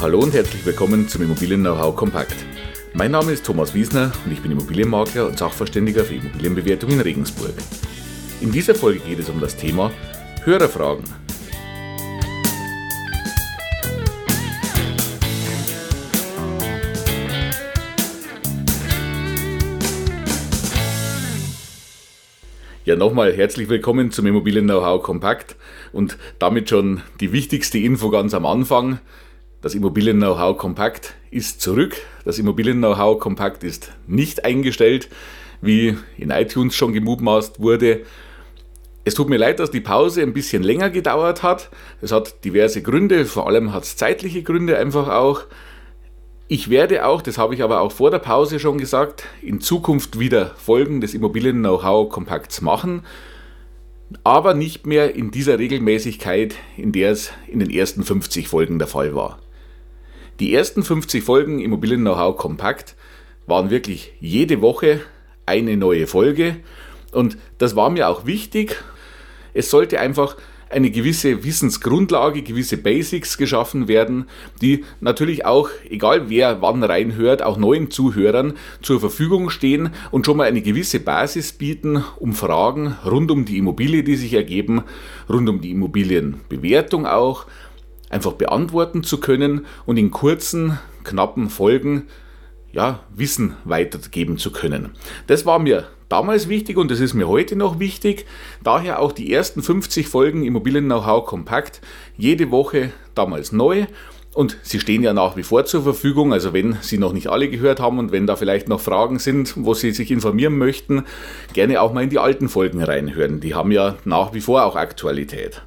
Hallo und herzlich willkommen zum Immobilien Know-how Kompakt. Mein Name ist Thomas Wiesner und ich bin Immobilienmakler und Sachverständiger für Immobilienbewertung in Regensburg. In dieser Folge geht es um das Thema Hörerfragen. Ja, nochmal herzlich willkommen zum Immobilien Know-how Kompakt und damit schon die wichtigste Info ganz am Anfang. Das Immobilien-Know-how Kompakt ist zurück. Das Immobilien-Know-how Kompakt ist nicht eingestellt, wie in iTunes schon gemutmaßt wurde. Es tut mir leid, dass die Pause ein bisschen länger gedauert hat. Es hat diverse Gründe, vor allem hat es zeitliche Gründe einfach auch. Ich werde auch, das habe ich aber auch vor der Pause schon gesagt, in Zukunft wieder Folgen des Immobilien-Know-how Kompakts machen, aber nicht mehr in dieser Regelmäßigkeit, in der es in den ersten 50 Folgen der Fall war. Die ersten 50 Folgen Immobilien Know-how Kompakt waren wirklich jede Woche eine neue Folge und das war mir auch wichtig. Es sollte einfach eine gewisse Wissensgrundlage, gewisse Basics geschaffen werden, die natürlich auch, egal wer wann reinhört, auch neuen Zuhörern zur Verfügung stehen und schon mal eine gewisse Basis bieten, um Fragen rund um die Immobilie, die sich ergeben, rund um die Immobilienbewertung auch, einfach beantworten zu können und in kurzen, knappen Folgen ja, Wissen weitergeben zu können. Das war mir damals wichtig und das ist mir heute noch wichtig. Daher auch die ersten 50 Folgen Immobilien Know-how kompakt, jede Woche damals neu. Und sie stehen ja nach wie vor zur Verfügung. Also wenn Sie noch nicht alle gehört haben und wenn da vielleicht noch Fragen sind, wo Sie sich informieren möchten, gerne auch mal in die alten Folgen reinhören. Die haben ja nach wie vor auch Aktualität.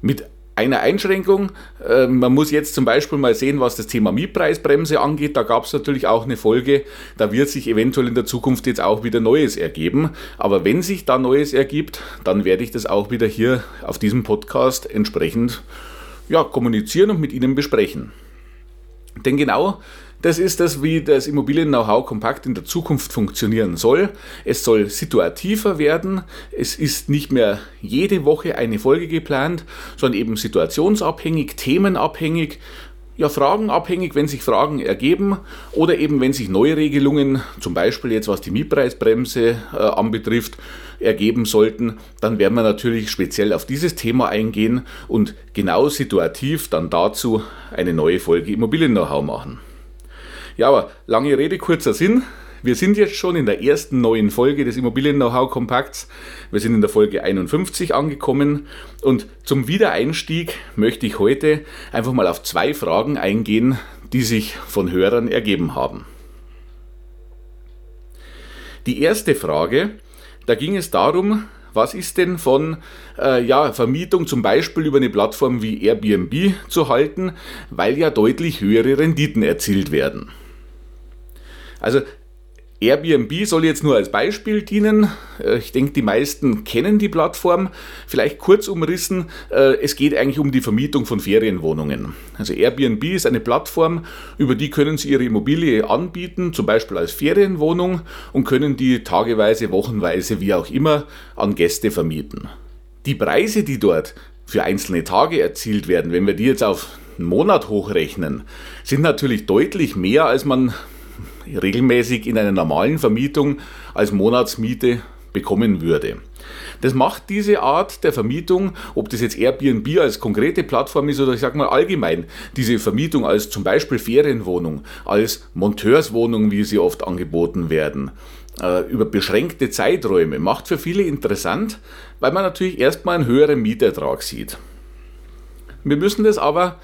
Mit eine Einschränkung. Ähm, man muss jetzt zum Beispiel mal sehen, was das Thema Mietpreisbremse angeht. Da gab es natürlich auch eine Folge. Da wird sich eventuell in der Zukunft jetzt auch wieder Neues ergeben. Aber wenn sich da Neues ergibt, dann werde ich das auch wieder hier auf diesem Podcast entsprechend ja, kommunizieren und mit Ihnen besprechen. Denn genau das ist das, wie das Immobilien-Know-how kompakt in der Zukunft funktionieren soll. Es soll situativer werden. Es ist nicht mehr jede Woche eine Folge geplant, sondern eben situationsabhängig, themenabhängig, ja, fragenabhängig, wenn sich Fragen ergeben oder eben wenn sich neue Regelungen, zum Beispiel jetzt was die Mietpreisbremse äh, anbetrifft, ergeben sollten, dann werden wir natürlich speziell auf dieses Thema eingehen und genau situativ dann dazu eine neue Folge Immobilien-Know-how machen. Ja, aber lange Rede, kurzer Sinn. Wir sind jetzt schon in der ersten neuen Folge des Immobilien-Know-how Kompakts. Wir sind in der Folge 51 angekommen und zum Wiedereinstieg möchte ich heute einfach mal auf zwei Fragen eingehen, die sich von Hörern ergeben haben. Die erste Frage, da ging es darum, was ist denn von äh, ja, Vermietung zum Beispiel über eine Plattform wie Airbnb zu halten, weil ja deutlich höhere Renditen erzielt werden? Also Airbnb soll jetzt nur als Beispiel dienen. Äh, ich denke, die meisten kennen die Plattform. Vielleicht kurz umrissen, äh, es geht eigentlich um die Vermietung von Ferienwohnungen. Also Airbnb ist eine Plattform, über die können Sie Ihre Immobilie anbieten, zum Beispiel als Ferienwohnung und können die tageweise, wochenweise, wie auch immer, an Gäste vermieten. Die Preise, die dort für einzelne Tage erzielt werden, wenn wir die jetzt auf einen Monat hochrechnen, sind natürlich deutlich mehr, als man regelmäßig in einer normalen Vermietung als Monatsmiete bekommen würde. Das macht diese Art der Vermietung, ob das jetzt Airbnb als konkrete Plattform ist oder ich sage mal allgemein, diese Vermietung als zum Beispiel Ferienwohnung, als Monteurswohnung, wie sie oft angeboten werden, äh, über beschränkte Zeiträume, macht für viele interessant, weil man natürlich erstmal einen höheren Mietertrag sieht. Wir müssen das aber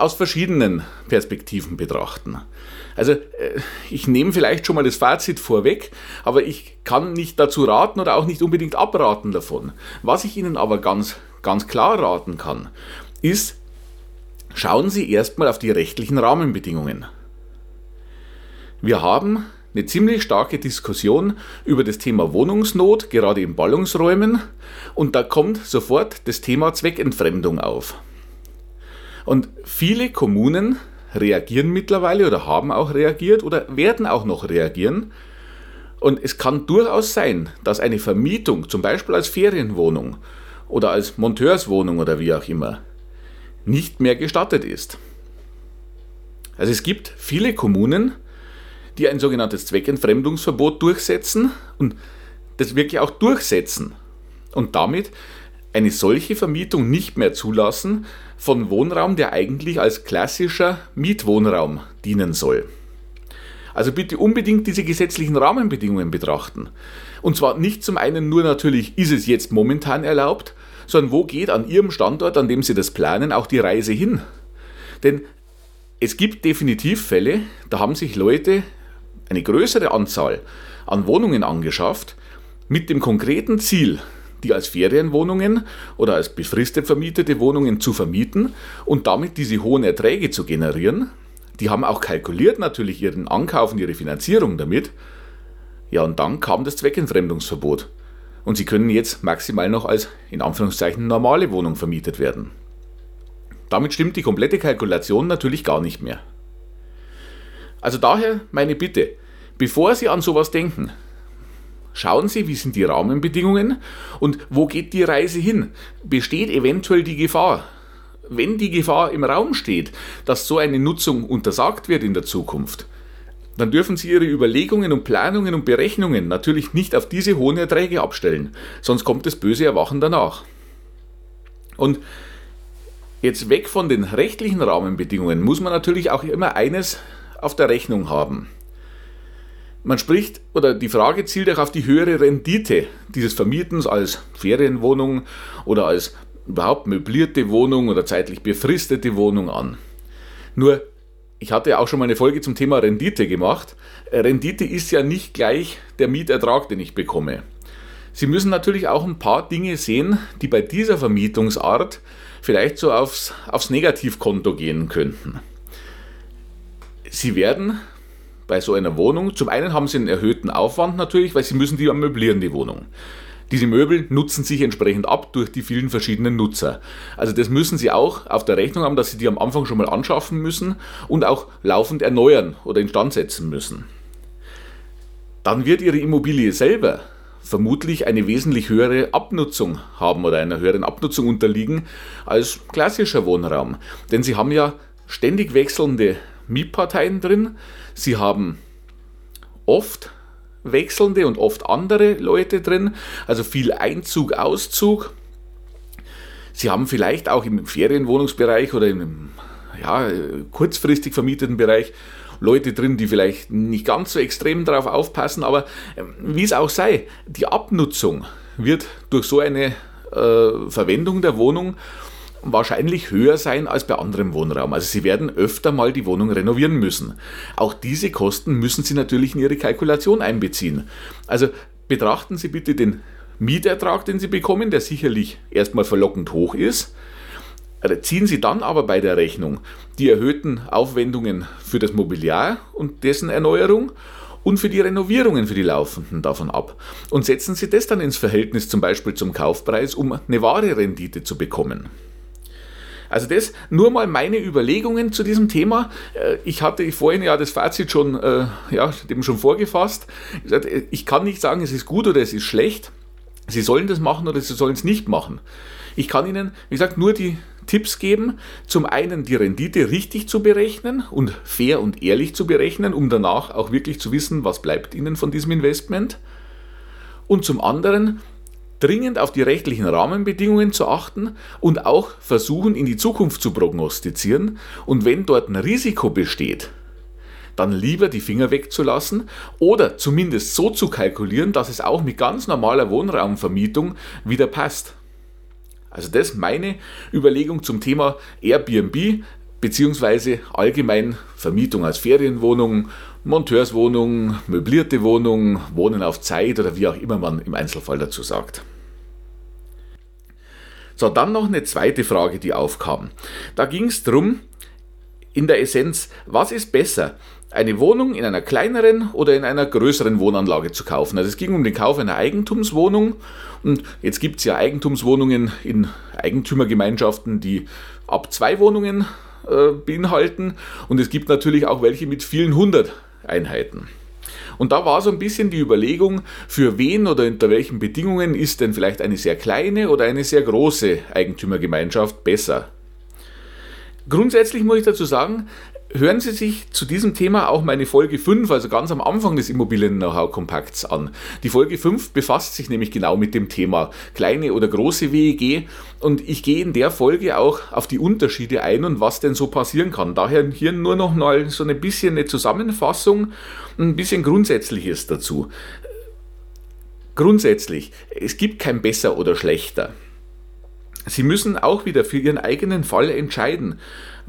aus verschiedenen Perspektiven betrachten. Also äh, ich nehme vielleicht schon mal das Fazit vorweg, aber ich kann nicht dazu raten oder auch nicht unbedingt abraten davon. Was ich Ihnen aber ganz, ganz klar raten kann, ist, schauen Sie erstmal auf die rechtlichen Rahmenbedingungen. Wir haben eine ziemlich starke Diskussion über das Thema Wohnungsnot, gerade in Ballungsräumen, und da kommt sofort das Thema Zweckentfremdung auf. Und viele Kommunen reagieren mittlerweile oder haben auch reagiert oder werden auch noch reagieren. Und es kann durchaus sein, dass eine Vermietung, zum Beispiel als Ferienwohnung oder als Monteurswohnung oder wie auch immer, nicht mehr gestattet ist. Also es gibt viele Kommunen, die ein sogenanntes Zweckentfremdungsverbot durchsetzen und das wirklich auch durchsetzen und damit eine solche Vermietung nicht mehr zulassen von Wohnraum, der eigentlich als klassischer Mietwohnraum dienen soll. Also bitte unbedingt diese gesetzlichen Rahmenbedingungen betrachten. Und zwar nicht zum einen nur natürlich, ist es jetzt momentan erlaubt, sondern wo geht an Ihrem Standort, an dem Sie das planen, auch die Reise hin. Denn es gibt definitiv Fälle, da haben sich Leute eine größere Anzahl an Wohnungen angeschafft, mit dem konkreten Ziel, die als Ferienwohnungen oder als befristet vermietete Wohnungen zu vermieten und damit diese hohen Erträge zu generieren. Die haben auch kalkuliert natürlich ihren Ankauf und ihre Finanzierung damit. Ja, und dann kam das Zweckentfremdungsverbot. Und sie können jetzt maximal noch als in Anführungszeichen normale Wohnung vermietet werden. Damit stimmt die komplette Kalkulation natürlich gar nicht mehr. Also daher meine Bitte, bevor Sie an sowas denken, schauen Sie, wie sind die Rahmenbedingungen und wo geht die Reise hin? Besteht eventuell die Gefahr? Wenn die Gefahr im Raum steht, dass so eine Nutzung untersagt wird in der Zukunft, dann dürfen Sie Ihre Überlegungen und Planungen und Berechnungen natürlich nicht auf diese hohen Erträge abstellen, sonst kommt das böse Erwachen danach. Und jetzt weg von den rechtlichen Rahmenbedingungen muss man natürlich auch immer eines auf der Rechnung haben. Man spricht, oder die Frage zielt auch auf die höhere Rendite dieses Vermietens als Ferienwohnung oder als überhaupt möblierte Wohnung oder zeitlich befristete Wohnung an. Nur, ich hatte auch schon mal eine Folge zum Thema Rendite gemacht. Rendite ist ja nicht gleich der Mietertrag, den ich bekomme. Sie müssen natürlich auch ein paar Dinge sehen, die bei dieser Vermietungsart vielleicht so aufs, aufs Negativkonto gehen könnten. Sie werden bei so einer Wohnung, zum einen haben Sie einen erhöhten Aufwand natürlich, weil Sie müssen die möblieren, die Wohnung. Diese Möbel nutzen sich entsprechend ab durch die vielen verschiedenen Nutzer. Also das müssen Sie auch auf der Rechnung haben, dass Sie die am Anfang schon mal anschaffen müssen und auch laufend erneuern oder instand setzen müssen. Dann wird Ihre Immobilie selber vermutlich eine wesentlich höhere Abnutzung haben oder einer höheren Abnutzung unterliegen als klassischer Wohnraum. Denn Sie haben ja ständig wechselnde Mietparteien drin. Sie haben oft wechselnde und oft andere Leute drin, also viel Einzug, Auszug. Sie haben vielleicht auch im Ferienwohnungsbereich oder im ja, kurzfristig vermieteten Bereich Leute drin, die vielleicht nicht ganz so extrem darauf aufpassen, aber ähm, wie es auch sei, die Abnutzung wird durch so eine äh, Verwendung der Wohnung wahrscheinlich höher sein als bei anderem Wohnraum. Also Sie werden öfter mal die Wohnung renovieren müssen. Auch diese Kosten müssen Sie natürlich in Ihre Kalkulation einbeziehen. Also betrachten Sie bitte den Mietertrag, den Sie bekommen, der sicherlich erstmal verlockend hoch ist. Ziehen Sie dann aber bei der Rechnung die erhöhten Aufwendungen für das Mobiliar und dessen Erneuerung und für die Renovierungen für die laufenden davon ab. Und setzen Sie das dann ins Verhältnis zum Beispiel zum Kaufpreis, um eine wahre Rendite zu bekommen. Also das nur mal meine Überlegungen zu diesem Thema. Äh, ich hatte vorhin ja das Fazit schon, äh, ja, dem schon vorgefasst. Ich kann nicht sagen, es ist gut oder es ist schlecht. Sie sollen das machen oder sie sollen es nicht machen. Ich kann Ihnen, wie gesagt, nur die Tipps geben. Zum einen die Rendite richtig zu berechnen und fair und ehrlich zu berechnen, um danach auch wirklich zu wissen, was bleibt Ihnen von diesem Investment. Und zum anderen dringend auf die rechtlichen Rahmenbedingungen zu achten und auch versuchen, in die Zukunft zu prognostizieren. Und wenn dort ein Risiko besteht, dann lieber die Finger wegzulassen oder zumindest so zu kalkulieren, dass es auch mit ganz normaler Wohnraumvermietung wieder passt. Also das ist meine Überlegung zum Thema Airbnb beziehungsweise allgemein Vermietung als Ferienwohnung, Monteurswohnung, möblierte Wohnung, Wohnen auf Zeit oder wie auch immer man im Einzelfall dazu sagt. So, dann noch eine zweite Frage, die aufkam. Da ging es darum, in der Essenz, was ist besser? Eine Wohnung in einer kleineren oder in einer größeren Wohnanlage zu kaufen. Also es ging um den Kauf einer Eigentumswohnung und jetzt gibt es ja Eigentumswohnungen in Eigentümergemeinschaften, die ab zwei Wohnungen äh, beinhalten und es gibt natürlich auch welche mit vielen hundert Einheiten. Und da war so ein bisschen die Überlegung, für wen oder unter welchen Bedingungen ist denn vielleicht eine sehr kleine oder eine sehr große Eigentümergemeinschaft besser. Grundsätzlich muss ich dazu sagen, hören Sie sich zu diesem Thema auch meine Folge 5, also ganz am Anfang des Immobilien-Know-how-Kompakts an. Die Folge 5 befasst sich nämlich genau mit dem Thema kleine oder große WEG und ich gehe in der Folge auch auf die Unterschiede ein und was denn so passieren kann. Daher hier nur noch mal so ein bisschen eine Zusammenfassung, ein bisschen Grundsätzliches dazu. Grundsätzlich, es gibt kein besser oder schlechter. Sie müssen auch wieder für Ihren eigenen Fall entscheiden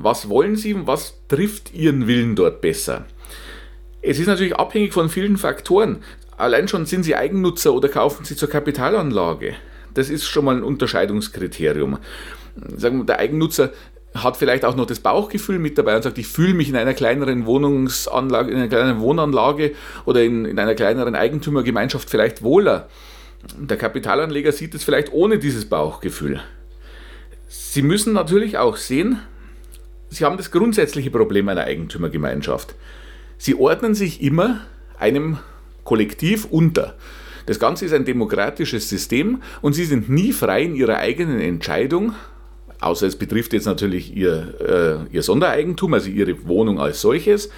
was wollen Sie und was trifft Ihren Willen dort besser. Es ist natürlich abhängig von vielen Faktoren. Allein schon sind Sie Eigennutzer oder kaufen Sie zur Kapitalanlage. Das ist schon mal ein Unterscheidungskriterium. Sagen wir, der Eigennutzer hat vielleicht auch noch das Bauchgefühl mit dabei und sagt, ich fühle mich in einer kleineren Wohnungsanlage, in einer kleineren Wohnanlage oder in, in einer kleineren Eigentümergemeinschaft vielleicht wohler. Der Kapitalanleger sieht es vielleicht ohne dieses Bauchgefühl. Sie müssen natürlich auch sehen, Sie haben das grundsätzliche Problem einer Eigentümergemeinschaft. Sie ordnen sich immer einem Kollektiv unter. Das Ganze ist ein demokratisches System und Sie sind nie frei in Ihrer eigenen Entscheidung, außer es betrifft jetzt natürlich Ihr, äh, Ihr Sondereigentum, also Ihre Wohnung als solches.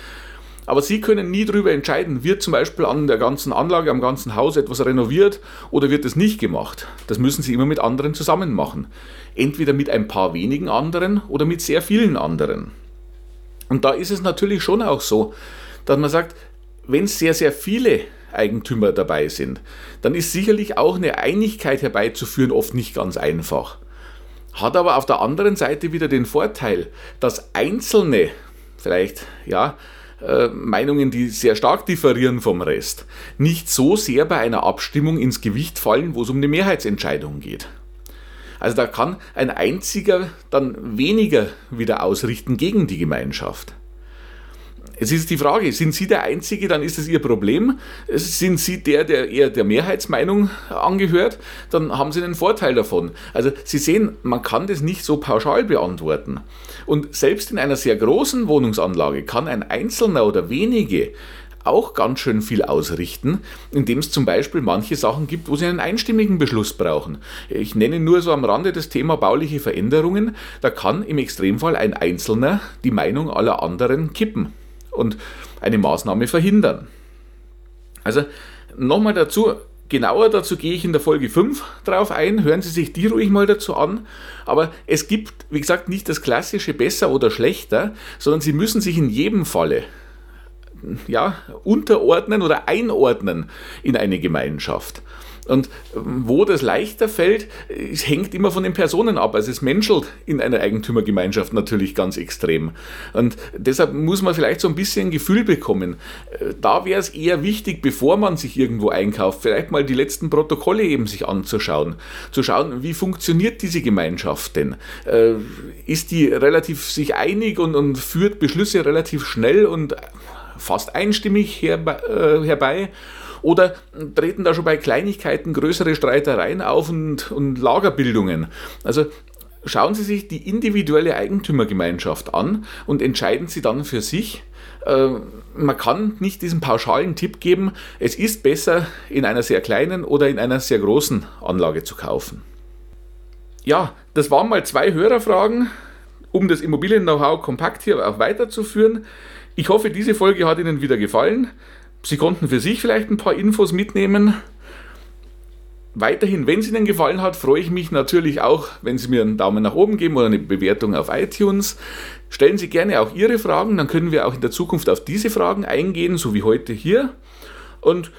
Aber Sie können nie darüber entscheiden, wird zum Beispiel an der ganzen Anlage, am ganzen Haus etwas renoviert oder wird es nicht gemacht. Das müssen Sie immer mit anderen zusammen machen. Entweder mit ein paar wenigen anderen oder mit sehr vielen anderen. Und da ist es natürlich schon auch so, dass man sagt, wenn sehr, sehr viele Eigentümer dabei sind, dann ist sicherlich auch eine Einigkeit herbeizuführen oft nicht ganz einfach. Hat aber auf der anderen Seite wieder den Vorteil, dass Einzelne vielleicht, ja, äh, Meinungen, die sehr stark differieren vom Rest, nicht so sehr bei einer Abstimmung ins Gewicht fallen, wo es um eine Mehrheitsentscheidung geht. Also da kann ein einziger dann weniger wieder ausrichten gegen die Gemeinschaft. Jetzt ist die Frage, sind Sie der Einzige, dann ist es Ihr Problem. Sind Sie der, der eher der Mehrheitsmeinung angehört, dann haben Sie einen Vorteil davon. Also Sie sehen, man kann das nicht so pauschal beantworten. Und selbst in einer sehr großen Wohnungsanlage kann ein Einzelner oder wenige auch ganz schön viel ausrichten, indem es zum Beispiel manche Sachen gibt, wo sie einen einstimmigen Beschluss brauchen. Ich nenne nur so am Rande das Thema bauliche Veränderungen. Da kann im Extremfall ein Einzelner die Meinung aller anderen kippen und eine Maßnahme verhindern. Also nochmal dazu, genauer dazu gehe ich in der Folge 5 drauf ein, hören Sie sich die ruhig mal dazu an, aber es gibt, wie gesagt, nicht das klassische besser oder schlechter, sondern Sie müssen sich in jedem Falle ja, unterordnen oder einordnen in eine Gemeinschaft. Und ähm, wo das leichter fällt, hängt immer von den Personen ab. Also es menschelt in einer Eigentümergemeinschaft natürlich ganz extrem. Und deshalb muss man vielleicht so ein bisschen ein Gefühl bekommen. Äh, da wäre es eher wichtig, bevor man sich irgendwo einkauft, vielleicht mal die letzten Protokolle eben sich anzuschauen. Zu schauen, wie funktioniert diese Gemeinschaft denn? Äh, ist die relativ sich einig und, und führt Beschlüsse relativ schnell und fast einstimmig äh, herbei? Oder treten da schon bei Kleinigkeiten größere Streitereien auf und, und Lagerbildungen? Also schauen Sie sich die individuelle Eigentümergemeinschaft an und entscheiden Sie dann für sich. Äh, man kann nicht diesen pauschalen Tipp geben, es ist besser in einer sehr kleinen oder in einer sehr großen Anlage zu kaufen. Ja, das waren mal zwei Hörerfragen, um das Immobilien-Know-how kompakt hier auch weiterzuführen. Ich hoffe, diese Folge hat Ihnen wieder gefallen. Sie konnten für sich vielleicht ein paar Infos mitnehmen. Weiterhin, wenn es Ihnen gefallen hat, freue ich mich natürlich auch, wenn Sie mir einen Daumen nach oben geben oder eine Bewertung auf iTunes. Stellen Sie gerne auch Ihre Fragen, dann können wir auch in der Zukunft auf diese Fragen eingehen, so wie heute hier. Und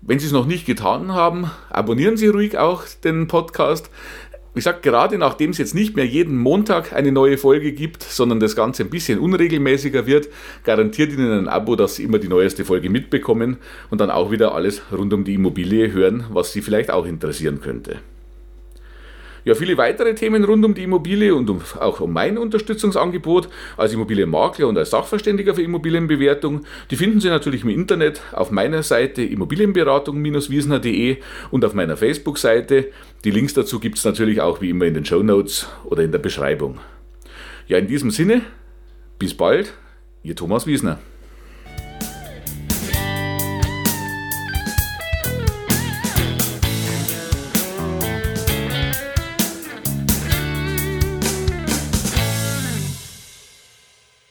wenn Sie es noch nicht getan haben, abonnieren Sie ruhig auch den Podcast ich sage gerade, nachdem es jetzt nicht mehr jeden Montag eine neue Folge gibt, sondern das Ganze ein bisschen unregelmäßiger wird, garantiert Ihnen ein Abo, dass Sie immer die neueste Folge mitbekommen und dann auch wieder alles rund um die Immobilie hören, was Sie vielleicht auch interessieren könnte. Ja, viele weitere Themen rund um die Immobilie und um, auch um mein Unterstützungsangebot als Immobilienmakler und als Sachverständiger für Immobilienbewertung, die finden Sie natürlich im Internet auf meiner Seite immobilienberatung-wiesner.de und auf meiner Facebook-Seite. Die Links dazu gibt es natürlich auch wie immer in den Show Notes oder in der Beschreibung. Ja, in diesem Sinne, bis bald, Ihr Thomas Wiesner.